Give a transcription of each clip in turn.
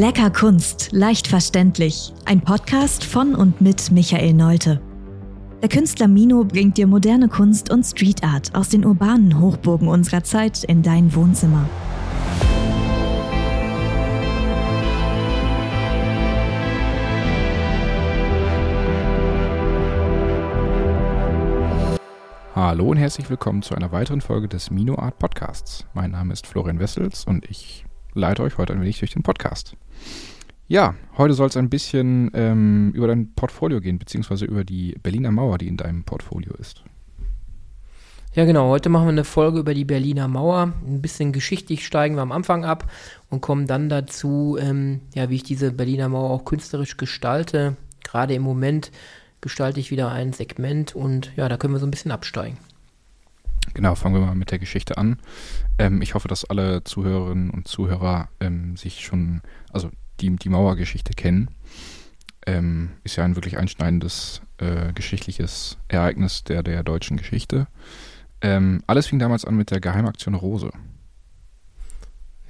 Lecker Kunst, leicht verständlich. Ein Podcast von und mit Michael Neute. Der Künstler Mino bringt dir moderne Kunst und Street Art aus den urbanen Hochburgen unserer Zeit in dein Wohnzimmer. Hallo und herzlich willkommen zu einer weiteren Folge des Mino Art Podcasts. Mein Name ist Florian Wessels und ich leite euch heute ein wenig durch den Podcast. Ja, heute soll es ein bisschen ähm, über dein Portfolio gehen, beziehungsweise über die Berliner Mauer, die in deinem Portfolio ist. Ja, genau. Heute machen wir eine Folge über die Berliner Mauer. Ein bisschen geschichtlich steigen wir am Anfang ab und kommen dann dazu, ähm, ja, wie ich diese Berliner Mauer auch künstlerisch gestalte. Gerade im Moment gestalte ich wieder ein Segment und ja, da können wir so ein bisschen absteigen. Genau, fangen wir mal mit der Geschichte an. Ähm, ich hoffe, dass alle Zuhörerinnen und Zuhörer ähm, sich schon, also die, die Mauergeschichte kennen. Ähm, ist ja ein wirklich einschneidendes äh, geschichtliches Ereignis der, der deutschen Geschichte. Ähm, alles fing damals an mit der Geheimaktion Rose.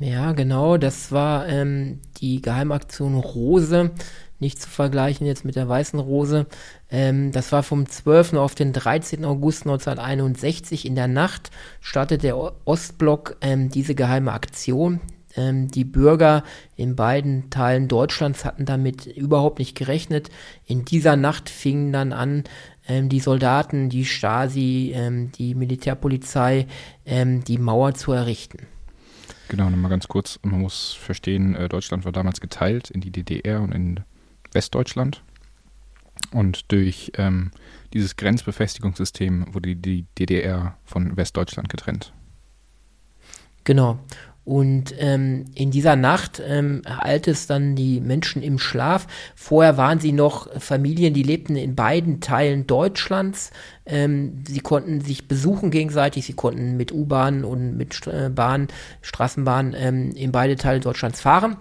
Ja, genau, das war ähm, die Geheimaktion Rose nicht zu vergleichen jetzt mit der Weißen Rose. Ähm, das war vom 12. auf den 13. August 1961 in der Nacht startet der Ostblock ähm, diese geheime Aktion. Ähm, die Bürger in beiden Teilen Deutschlands hatten damit überhaupt nicht gerechnet. In dieser Nacht fingen dann an, ähm, die Soldaten, die Stasi, ähm, die Militärpolizei, ähm, die Mauer zu errichten. Genau, nochmal ganz kurz, man muss verstehen, äh, Deutschland war damals geteilt in die DDR und in Westdeutschland. Und durch ähm, dieses Grenzbefestigungssystem wurde die DDR von Westdeutschland getrennt. Genau. Und ähm, in dieser Nacht ähm, ereilte es dann die Menschen im Schlaf. Vorher waren sie noch Familien, die lebten in beiden Teilen Deutschlands. Ähm, sie konnten sich besuchen gegenseitig, sie konnten mit U-Bahn und mit äh, Bahn, Straßenbahn ähm, in beide Teile Deutschlands fahren.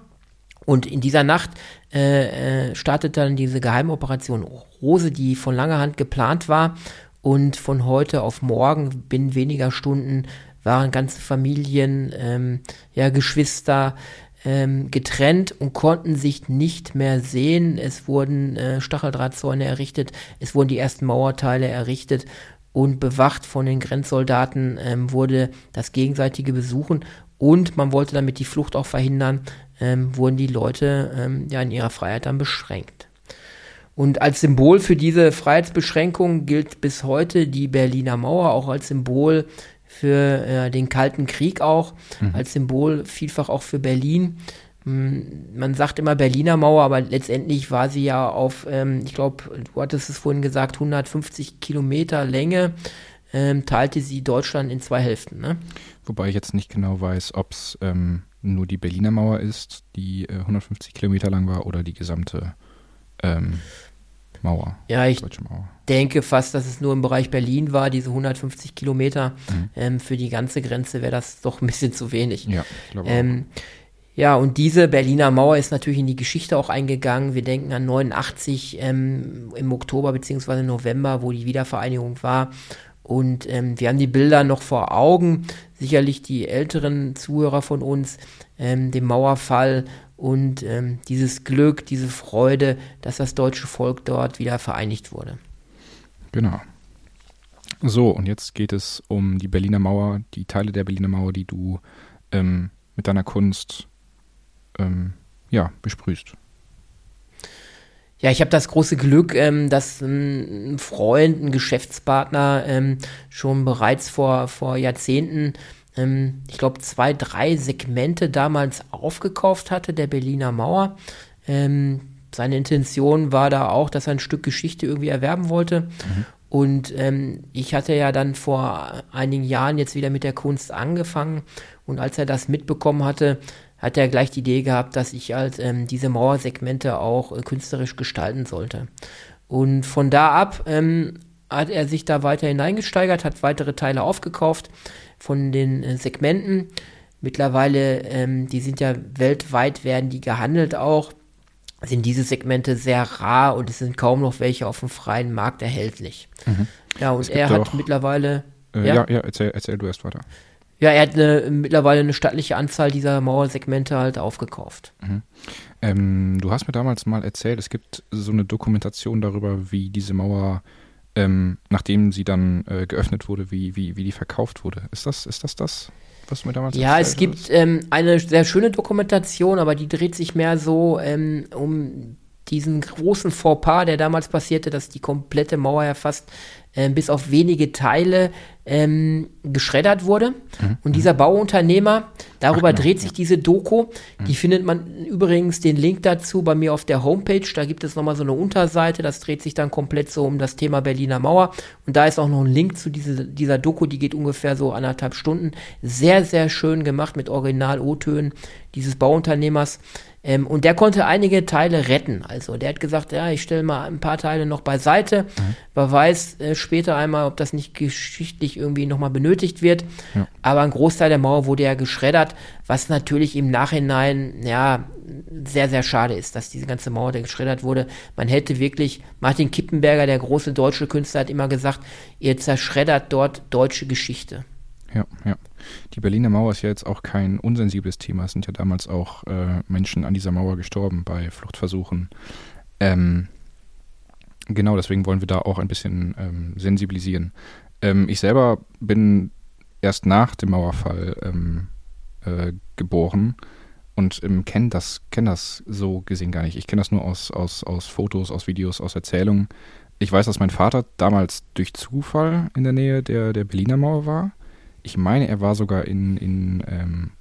Und in dieser Nacht äh, äh, startet dann diese Geheimoperation Rose, die von langer Hand geplant war. Und von heute auf morgen, binnen weniger Stunden, waren ganze Familien, ähm, ja, Geschwister ähm, getrennt und konnten sich nicht mehr sehen. Es wurden äh, Stacheldrahtzäune errichtet, es wurden die ersten Mauerteile errichtet und bewacht von den Grenzsoldaten ähm, wurde das gegenseitige Besuchen und man wollte damit die Flucht auch verhindern, ähm, wurden die Leute ähm, ja in ihrer Freiheit dann beschränkt. Und als Symbol für diese Freiheitsbeschränkung gilt bis heute die Berliner Mauer, auch als Symbol für äh, den Kalten Krieg auch, mhm. als Symbol vielfach auch für Berlin. Hm, man sagt immer Berliner Mauer, aber letztendlich war sie ja auf, ähm, ich glaube, du hattest es vorhin gesagt, 150 Kilometer Länge, ähm, teilte sie Deutschland in zwei Hälften. Ne? Wobei ich jetzt nicht genau weiß, ob es ähm, nur die Berliner Mauer ist, die äh, 150 Kilometer lang war, oder die gesamte ähm, Mauer. Ja, ich Mauer. denke fast, dass es nur im Bereich Berlin war, diese 150 Kilometer. Mhm. Ähm, für die ganze Grenze wäre das doch ein bisschen zu wenig. Ja, ich glaube ähm, ja, und diese Berliner Mauer ist natürlich in die Geschichte auch eingegangen. Wir denken an 89 ähm, im Oktober bzw. November, wo die Wiedervereinigung war. Und ähm, wir haben die Bilder noch vor Augen, sicherlich die älteren Zuhörer von uns, ähm, dem Mauerfall und ähm, dieses Glück, diese Freude, dass das deutsche Volk dort wieder vereinigt wurde. Genau. So, und jetzt geht es um die Berliner Mauer, die Teile der Berliner Mauer, die du ähm, mit deiner Kunst ähm, ja, besprühst. Ja, ich habe das große Glück, ähm, dass ein Freund, ein Geschäftspartner ähm, schon bereits vor, vor Jahrzehnten, ähm, ich glaube, zwei, drei Segmente damals aufgekauft hatte, der Berliner Mauer. Ähm, seine Intention war da auch, dass er ein Stück Geschichte irgendwie erwerben wollte. Mhm. Und ähm, ich hatte ja dann vor einigen Jahren jetzt wieder mit der Kunst angefangen. Und als er das mitbekommen hatte, hat er gleich die Idee gehabt, dass ich halt ähm, diese Mauersegmente auch äh, künstlerisch gestalten sollte. Und von da ab ähm, hat er sich da weiter hineingesteigert, hat weitere Teile aufgekauft von den äh, Segmenten. Mittlerweile, ähm, die sind ja weltweit, werden die gehandelt auch, sind diese Segmente sehr rar und es sind kaum noch welche auf dem freien Markt erhältlich. Mhm. Ja, und er hat mittlerweile. Äh, ja, ja, ja erzähl, erzähl du erst weiter. Ja, er hat eine, mittlerweile eine stattliche Anzahl dieser Mauersegmente halt aufgekauft. Mhm. Ähm, du hast mir damals mal erzählt, es gibt so eine Dokumentation darüber, wie diese Mauer, ähm, nachdem sie dann äh, geöffnet wurde, wie, wie, wie die verkauft wurde. Ist das, ist das das? Was du mir damals ja, es gibt ähm, eine sehr schöne Dokumentation, aber die dreht sich mehr so ähm, um diesen großen Fauxpas, der damals passierte, dass die komplette Mauer ja fast äh, bis auf wenige Teile ähm, geschreddert wurde. Mhm. Und dieser Bauunternehmer, darüber Ach, dreht ja. sich diese Doku. Mhm. Die findet man übrigens den Link dazu bei mir auf der Homepage. Da gibt es nochmal so eine Unterseite. Das dreht sich dann komplett so um das Thema Berliner Mauer. Und da ist auch noch ein Link zu diese, dieser Doku. Die geht ungefähr so anderthalb Stunden. Sehr, sehr schön gemacht mit Original-O-Tönen dieses Bauunternehmers. Ähm, und der konnte einige Teile retten. Also der hat gesagt, ja, ich stelle mal ein paar Teile noch beiseite. Mhm. Wer weiß äh, später einmal, ob das nicht geschichtlich irgendwie nochmal benötigt wird. Ja. Aber ein Großteil der Mauer wurde ja geschreddert, was natürlich im Nachhinein, ja, sehr, sehr schade ist, dass diese ganze Mauer geschreddert wurde. Man hätte wirklich, Martin Kippenberger, der große deutsche Künstler, hat immer gesagt, ihr zerschreddert dort deutsche Geschichte. Ja, ja. Die Berliner Mauer ist ja jetzt auch kein unsensibles Thema. Es sind ja damals auch äh, Menschen an dieser Mauer gestorben bei Fluchtversuchen. Ähm, genau, deswegen wollen wir da auch ein bisschen ähm, sensibilisieren. Ähm, ich selber bin erst nach dem Mauerfall ähm, äh, geboren und ähm, kenne das, kenn das so gesehen gar nicht. Ich kenne das nur aus, aus, aus Fotos, aus Videos, aus Erzählungen. Ich weiß, dass mein Vater damals durch Zufall in der Nähe der, der Berliner Mauer war ich meine, er war sogar in, in, ähm,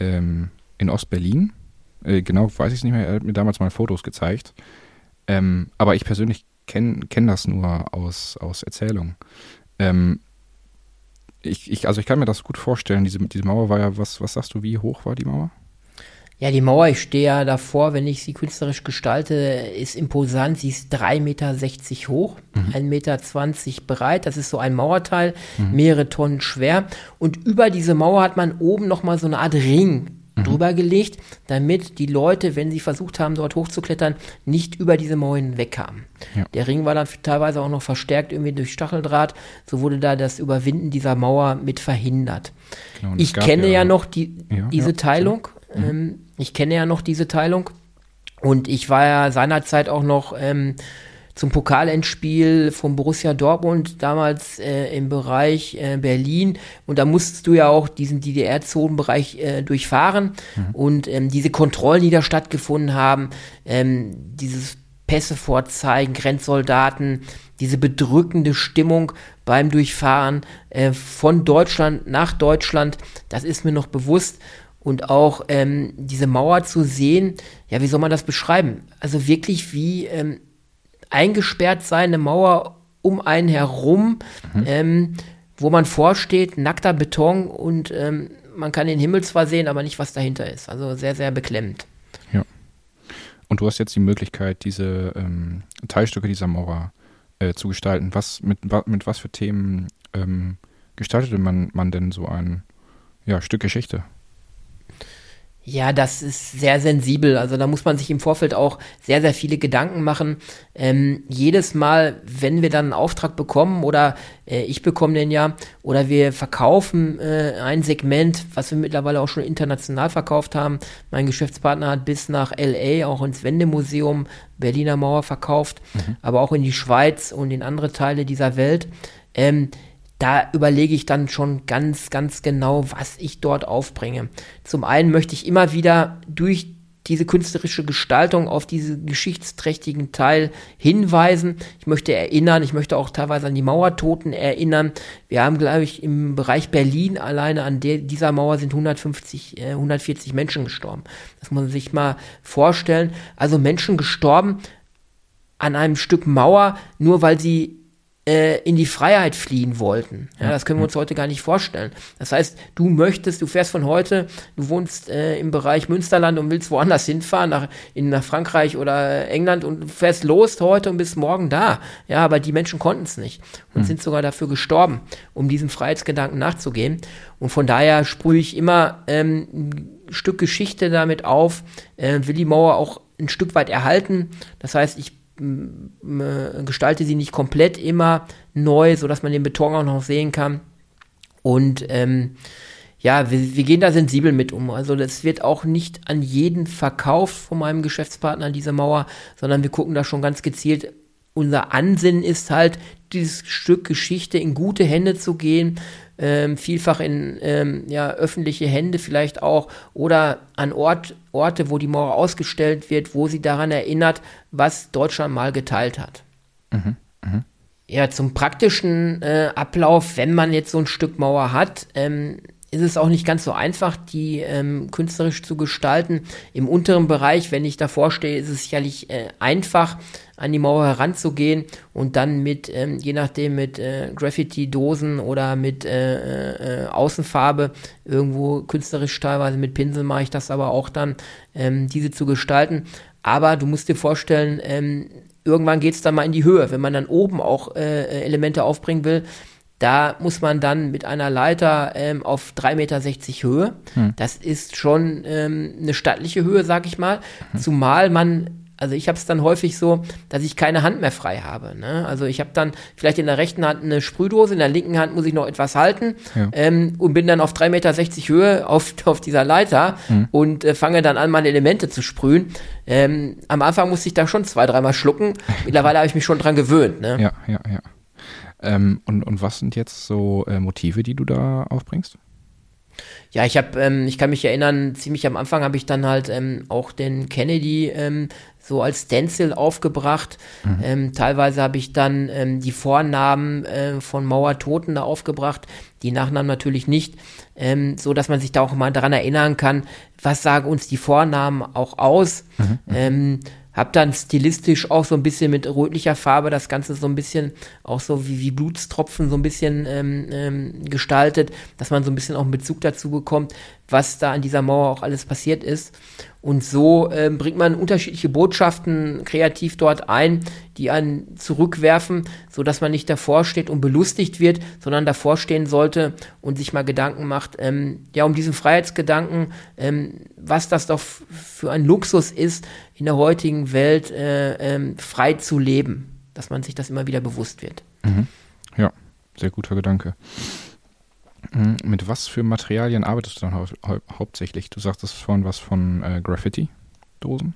ähm, in Ostberlin. Äh, genau, weiß ich es nicht mehr. Er hat mir damals mal Fotos gezeigt. Ähm, aber ich persönlich kenne kenn das nur aus, aus Erzählung. Ähm, ich, ich, also ich kann mir das gut vorstellen. Diese, diese Mauer war ja, was, was sagst du, wie hoch war die Mauer? Ja, die Mauer, ich stehe ja davor, wenn ich sie künstlerisch gestalte, ist imposant. Sie ist 3,60 Meter hoch, mhm. 1,20 Meter breit. Das ist so ein Mauerteil, mhm. mehrere Tonnen schwer. Und über diese Mauer hat man oben nochmal so eine Art Ring mhm. drüber gelegt, damit die Leute, wenn sie versucht haben, dort hochzuklettern, nicht über diese Mauer hinwegkamen. Ja. Der Ring war dann teilweise auch noch verstärkt irgendwie durch Stacheldraht. So wurde da das Überwinden dieser Mauer mit verhindert. Genau, ich kenne ja, ja noch die, ja, diese Teilung. Mhm. Ähm, ich kenne ja noch diese Teilung. Und ich war ja seinerzeit auch noch ähm, zum Pokalendspiel von Borussia Dortmund damals äh, im Bereich äh, Berlin und da musstest du ja auch diesen DDR-Zonenbereich äh, durchfahren mhm. und ähm, diese Kontrollen, die da stattgefunden haben, ähm, dieses Pässe vorzeigen, Grenzsoldaten, diese bedrückende Stimmung beim Durchfahren äh, von Deutschland nach Deutschland, das ist mir noch bewusst und auch ähm, diese Mauer zu sehen, ja, wie soll man das beschreiben? Also wirklich wie ähm, eingesperrt sein, eine Mauer um einen herum, mhm. ähm, wo man vorsteht, nackter Beton und ähm, man kann den Himmel zwar sehen, aber nicht, was dahinter ist. Also sehr, sehr beklemmend. Ja. Und du hast jetzt die Möglichkeit, diese ähm, Teilstücke dieser Mauer äh, zu gestalten. Was, mit, mit was für Themen ähm, gestaltete man, man denn so ein ja, Stück Geschichte? Ja, das ist sehr sensibel. Also da muss man sich im Vorfeld auch sehr, sehr viele Gedanken machen. Ähm, jedes Mal, wenn wir dann einen Auftrag bekommen oder äh, ich bekomme den ja oder wir verkaufen äh, ein Segment, was wir mittlerweile auch schon international verkauft haben. Mein Geschäftspartner hat bis nach LA auch ins Wendemuseum Berliner Mauer verkauft, mhm. aber auch in die Schweiz und in andere Teile dieser Welt. Ähm, da überlege ich dann schon ganz, ganz genau, was ich dort aufbringe. Zum einen möchte ich immer wieder durch diese künstlerische Gestaltung auf diesen geschichtsträchtigen Teil hinweisen. Ich möchte erinnern, ich möchte auch teilweise an die Mauertoten erinnern. Wir haben, glaube ich, im Bereich Berlin alleine an der, dieser Mauer sind 150, äh, 140 Menschen gestorben. Das muss man sich mal vorstellen. Also Menschen gestorben an einem Stück Mauer, nur weil sie äh, in die Freiheit fliehen wollten. Ja, das können wir uns heute gar nicht vorstellen. Das heißt, du möchtest, du fährst von heute, du wohnst äh, im Bereich Münsterland und willst woanders hinfahren, nach, in, nach Frankreich oder England und fährst los heute und bist morgen da. Ja, aber die Menschen konnten es nicht und mhm. sind sogar dafür gestorben, um diesem Freiheitsgedanken nachzugehen. Und von daher sprühe ich immer ähm, ein Stück Geschichte damit auf, äh, will die Mauer auch ein Stück weit erhalten. Das heißt, ich gestalte sie nicht komplett immer neu, so dass man den Beton auch noch sehen kann. Und ähm, ja, wir, wir, gehen da sensibel mit um. Also das wird auch nicht an jeden verkauft von meinem Geschäftspartner, diese Mauer, sondern wir gucken da schon ganz gezielt. Unser Ansinnen ist halt, dieses Stück Geschichte in gute Hände zu gehen, ähm, vielfach in ähm, ja, öffentliche Hände vielleicht auch oder an Ort, Orte, wo die Mauer ausgestellt wird, wo sie daran erinnert, was Deutschland mal geteilt hat. Mhm. Mhm. Ja, zum praktischen äh, Ablauf, wenn man jetzt so ein Stück Mauer hat, ähm, ist es auch nicht ganz so einfach, die ähm, künstlerisch zu gestalten. Im unteren Bereich, wenn ich davor stehe, ist es sicherlich äh, einfach, an die Mauer heranzugehen und dann mit, ähm, je nachdem, mit äh, Graffiti-Dosen oder mit äh, äh, Außenfarbe irgendwo künstlerisch teilweise mit Pinsel mache ich das aber auch dann, ähm, diese zu gestalten. Aber du musst dir vorstellen, ähm, irgendwann geht es dann mal in die Höhe. Wenn man dann oben auch äh, Elemente aufbringen will, da muss man dann mit einer Leiter ähm, auf 3,60 Meter Höhe. Hm. Das ist schon ähm, eine stattliche Höhe, sag ich mal. Hm. Zumal man also ich habe es dann häufig so, dass ich keine Hand mehr frei habe. Ne? Also ich habe dann vielleicht in der rechten Hand eine Sprühdose, in der linken Hand muss ich noch etwas halten ja. ähm, und bin dann auf 3,60 Meter Höhe auf, auf dieser Leiter mhm. und äh, fange dann an, meine Elemente zu sprühen. Ähm, am Anfang musste ich da schon zwei, dreimal schlucken. Mittlerweile habe ich mich schon dran gewöhnt. Ne? Ja, ja, ja. Ähm, und, und was sind jetzt so äh, Motive, die du da aufbringst? Ja, ich habe, ähm, ich kann mich erinnern, ziemlich am Anfang habe ich dann halt ähm, auch den Kennedy ähm, so als Stencil aufgebracht. Mhm. Ähm, teilweise habe ich dann ähm, die Vornamen äh, von Mauertoten da aufgebracht, die Nachnamen natürlich nicht, ähm, so dass man sich da auch mal daran erinnern kann, was sagen uns die Vornamen auch aus. Mhm. Ähm, hab dann stilistisch auch so ein bisschen mit rötlicher Farbe das Ganze so ein bisschen auch so wie, wie Blutstropfen so ein bisschen ähm, ähm, gestaltet, dass man so ein bisschen auch einen Bezug dazu bekommt, was da an dieser Mauer auch alles passiert ist. Und so äh, bringt man unterschiedliche Botschaften kreativ dort ein, die einen zurückwerfen, so dass man nicht davor steht und belustigt wird, sondern davor stehen sollte und sich mal Gedanken macht, ähm, ja, um diesen Freiheitsgedanken, ähm, was das doch für ein Luxus ist, in der heutigen Welt äh, ähm, frei zu leben, dass man sich das immer wieder bewusst wird. Mhm. Ja, sehr guter Gedanke. Mhm. Mit was für Materialien arbeitest du dann hau hau hauptsächlich? Du sagtest vorhin was von äh, Graffiti. Dosen?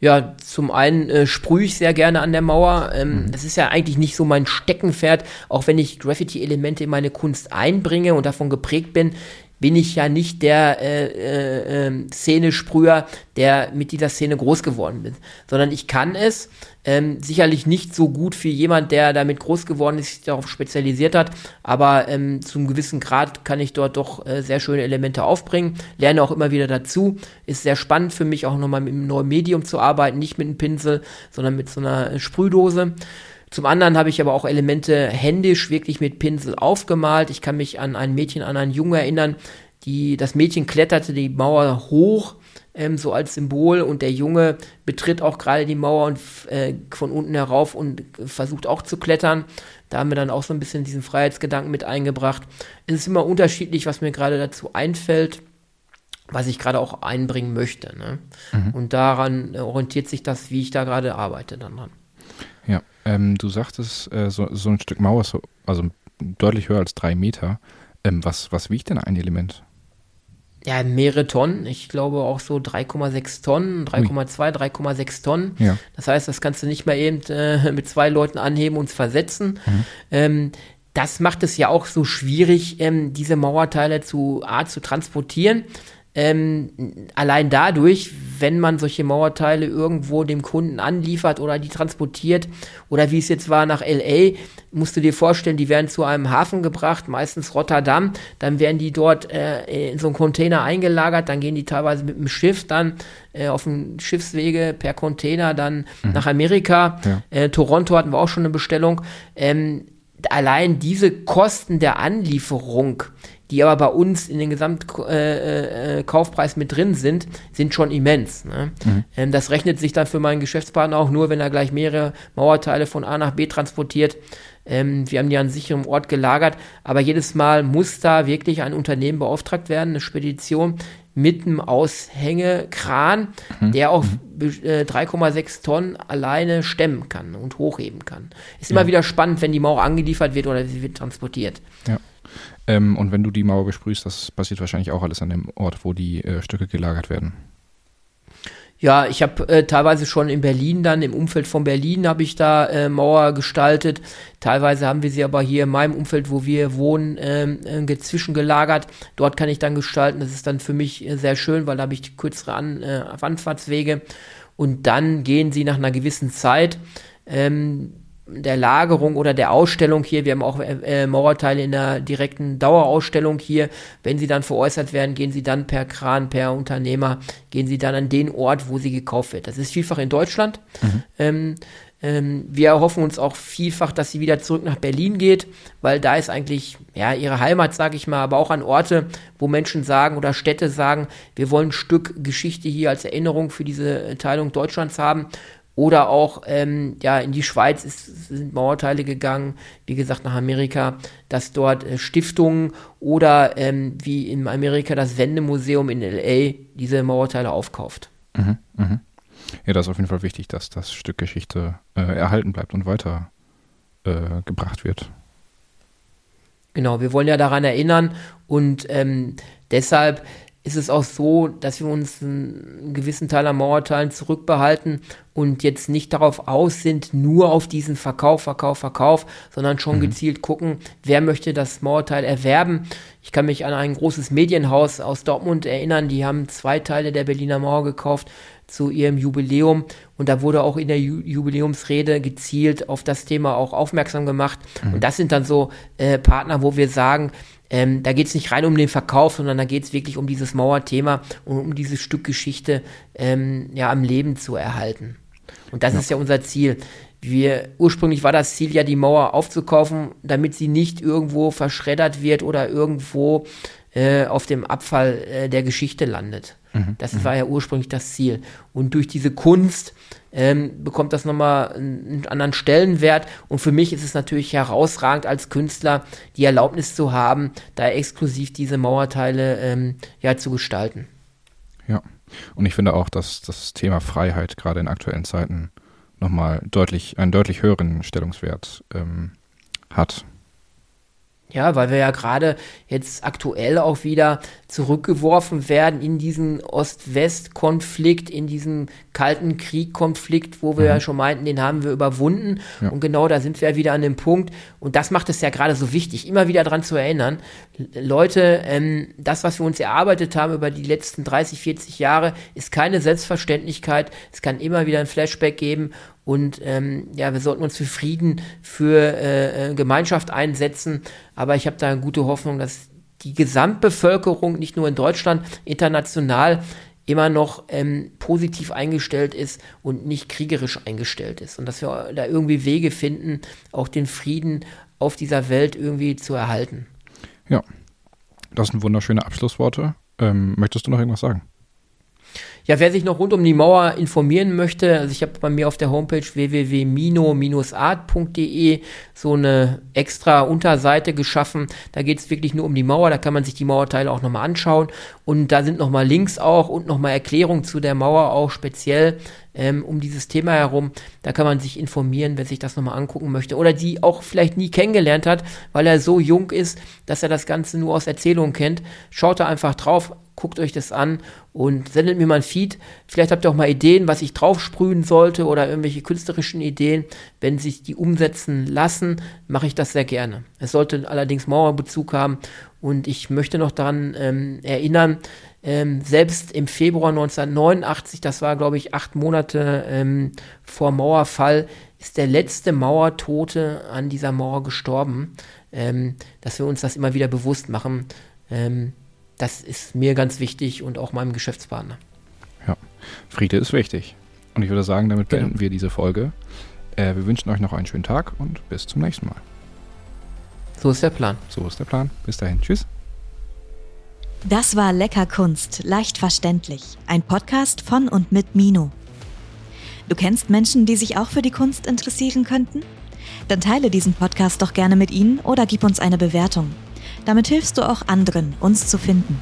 Ja, zum einen äh, sprühe ich sehr gerne an der Mauer. Ähm, mhm. Das ist ja eigentlich nicht so mein Steckenpferd, auch wenn ich Graffiti-Elemente in meine Kunst einbringe und davon geprägt bin bin ich ja nicht der äh, äh, äh, Szene-Sprüher, der mit dieser Szene groß geworden ist, sondern ich kann es, ähm, sicherlich nicht so gut wie jemand, der damit groß geworden ist, sich darauf spezialisiert hat, aber ähm, zum gewissen Grad kann ich dort doch äh, sehr schöne Elemente aufbringen, lerne auch immer wieder dazu, ist sehr spannend für mich auch nochmal mit einem neuen Medium zu arbeiten, nicht mit einem Pinsel, sondern mit so einer Sprühdose. Zum anderen habe ich aber auch Elemente händisch wirklich mit Pinsel aufgemalt. Ich kann mich an ein Mädchen, an einen Jungen erinnern, die, das Mädchen kletterte die Mauer hoch, ähm, so als Symbol, und der Junge betritt auch gerade die Mauer und äh, von unten herauf und versucht auch zu klettern. Da haben wir dann auch so ein bisschen diesen Freiheitsgedanken mit eingebracht. Es ist immer unterschiedlich, was mir gerade dazu einfällt was ich gerade auch einbringen möchte. Ne? Mhm. Und daran orientiert sich das, wie ich da gerade arbeite dann dran. Ähm, du sagtest, äh, so, so ein Stück Mauer ist so, also deutlich höher als drei Meter. Ähm, was, was wiegt denn ein Element? Ja, mehrere Tonnen. Ich glaube auch so 3,6 Tonnen, 3,2, 3,6 Tonnen. Ja. Das heißt, das kannst du nicht mal eben äh, mit zwei Leuten anheben und versetzen. Mhm. Ähm, das macht es ja auch so schwierig, ähm, diese Mauerteile zu A zu transportieren ähm, allein dadurch, wenn man solche Mauerteile irgendwo dem Kunden anliefert oder die transportiert oder wie es jetzt war nach LA, musst du dir vorstellen, die werden zu einem Hafen gebracht, meistens Rotterdam, dann werden die dort äh, in so einen Container eingelagert, dann gehen die teilweise mit dem Schiff dann äh, auf dem Schiffswege per Container dann mhm. nach Amerika. Ja. Äh, Toronto hatten wir auch schon eine Bestellung. Ähm, allein diese Kosten der Anlieferung, die aber bei uns in den Gesamtkaufpreis äh, äh, mit drin sind, sind schon immens. Ne? Mhm. Ähm, das rechnet sich dann für meinen Geschäftspartner auch nur, wenn er gleich mehrere Mauerteile von A nach B transportiert. Ähm, wir haben die an sicherem Ort gelagert, aber jedes Mal muss da wirklich ein Unternehmen beauftragt werden, eine Spedition mit einem Aushängekran, mhm. der auch mhm. äh, 3,6 Tonnen alleine stemmen kann und hochheben kann. Ist ja. immer wieder spannend, wenn die Mauer angeliefert wird oder sie wird transportiert. Ja. Ähm, und wenn du die Mauer besprühst, das passiert wahrscheinlich auch alles an dem Ort, wo die äh, Stücke gelagert werden. Ja, ich habe äh, teilweise schon in Berlin dann, im Umfeld von Berlin habe ich da äh, Mauer gestaltet. Teilweise haben wir sie aber hier in meinem Umfeld, wo wir wohnen, ähm, äh, zwischengelagert. Dort kann ich dann gestalten. Das ist dann für mich äh, sehr schön, weil da habe ich kürzere An äh, Anfahrtswege. Und dann gehen sie nach einer gewissen Zeit ähm, der Lagerung oder der Ausstellung hier, wir haben auch äh, Mauerteile in der direkten Dauerausstellung hier, wenn sie dann veräußert werden, gehen sie dann per Kran, per Unternehmer, gehen sie dann an den Ort, wo sie gekauft wird. Das ist vielfach in Deutschland. Mhm. Ähm, ähm, wir erhoffen uns auch vielfach, dass sie wieder zurück nach Berlin geht, weil da ist eigentlich ja ihre Heimat, sage ich mal, aber auch an Orte, wo Menschen sagen oder Städte sagen, wir wollen ein Stück Geschichte hier als Erinnerung für diese Teilung Deutschlands haben oder auch ähm, ja, in die Schweiz ist, sind Mauerteile gegangen, wie gesagt nach Amerika, dass dort äh, Stiftungen oder ähm, wie in Amerika das Wendemuseum in LA diese Mauerteile aufkauft. Mhm, mh. Ja, das ist auf jeden Fall wichtig, dass das Stück Geschichte äh, erhalten bleibt und weiter äh, gebracht wird. Genau, wir wollen ja daran erinnern und ähm, deshalb ist es auch so, dass wir uns einen gewissen Teil an Mauerteilen zurückbehalten und jetzt nicht darauf aus sind, nur auf diesen Verkauf, Verkauf, Verkauf, sondern schon mhm. gezielt gucken, wer möchte das Mauerteil erwerben. Ich kann mich an ein großes Medienhaus aus Dortmund erinnern, die haben zwei Teile der Berliner Mauer gekauft zu ihrem Jubiläum und da wurde auch in der Ju Jubiläumsrede gezielt auf das Thema auch aufmerksam gemacht. Mhm. Und das sind dann so äh, Partner, wo wir sagen, ähm, da geht es nicht rein um den Verkauf, sondern da geht es wirklich um dieses Mauerthema und um dieses Stück Geschichte ähm, ja, am Leben zu erhalten. Und das ja. ist ja unser Ziel. Wir, ursprünglich war das Ziel ja, die Mauer aufzukaufen, damit sie nicht irgendwo verschreddert wird oder irgendwo äh, auf dem Abfall äh, der Geschichte landet. Mhm. Das mhm. war ja ursprünglich das Ziel. Und durch diese Kunst ähm, bekommt das nochmal einen anderen Stellenwert. Und für mich ist es natürlich herausragend als Künstler, die Erlaubnis zu haben, da exklusiv diese Mauerteile ähm, ja zu gestalten. Ja, und ich finde auch, dass das Thema Freiheit gerade in aktuellen Zeiten nochmal deutlich, einen deutlich höheren Stellungswert ähm, hat. Ja, weil wir ja gerade jetzt aktuell auch wieder zurückgeworfen werden in diesen Ost-West-Konflikt, in diesen kalten Krieg-Konflikt, wo wir mhm. ja schon meinten, den haben wir überwunden. Ja. Und genau da sind wir ja wieder an dem Punkt. Und das macht es ja gerade so wichtig, immer wieder daran zu erinnern. Leute, ähm, das, was wir uns erarbeitet haben über die letzten 30, 40 Jahre, ist keine Selbstverständlichkeit. Es kann immer wieder ein Flashback geben. Und ähm, ja, wir sollten uns für Frieden, für äh, äh Gemeinschaft einsetzen. Aber ich habe da eine gute Hoffnung, dass die Gesamtbevölkerung, nicht nur in Deutschland, international immer noch ähm, positiv eingestellt ist und nicht kriegerisch eingestellt ist. Und dass wir da irgendwie Wege finden, auch den Frieden auf dieser Welt irgendwie zu erhalten. Ja, das sind wunderschöne Abschlussworte. Ähm, möchtest du noch irgendwas sagen? Ja, wer sich noch rund um die Mauer informieren möchte, also ich habe bei mir auf der Homepage www.mino-art.de so eine extra Unterseite geschaffen. Da geht es wirklich nur um die Mauer, da kann man sich die Mauerteile auch nochmal anschauen. Und da sind nochmal Links auch und nochmal Erklärungen zu der Mauer auch speziell ähm, um dieses Thema herum. Da kann man sich informieren, wer sich das nochmal angucken möchte. Oder die auch vielleicht nie kennengelernt hat, weil er so jung ist, dass er das Ganze nur aus Erzählungen kennt. Schaut da einfach drauf, guckt euch das an und sendet mir mal ein Feed. Vielleicht habt ihr auch mal Ideen, was ich draufsprühen sollte oder irgendwelche künstlerischen Ideen. Wenn sich die umsetzen lassen, mache ich das sehr gerne. Es sollte allerdings Mauerbezug haben und ich möchte noch daran ähm, erinnern, ähm, selbst im Februar 1989, das war glaube ich acht Monate ähm, vor Mauerfall, ist der letzte Mauertote an dieser Mauer gestorben. Ähm, dass wir uns das immer wieder bewusst machen. Ähm, das ist mir ganz wichtig und auch meinem Geschäftspartner. Ja, Friede ist wichtig. Und ich würde sagen, damit genau. beenden wir diese Folge. Äh, wir wünschen euch noch einen schönen Tag und bis zum nächsten Mal. So ist der Plan. So ist der Plan. Bis dahin. Tschüss. Das war Lecker Kunst, leicht verständlich. Ein Podcast von und mit Mino. Du kennst Menschen, die sich auch für die Kunst interessieren könnten? Dann teile diesen Podcast doch gerne mit ihnen oder gib uns eine Bewertung. Damit hilfst du auch anderen, uns zu finden.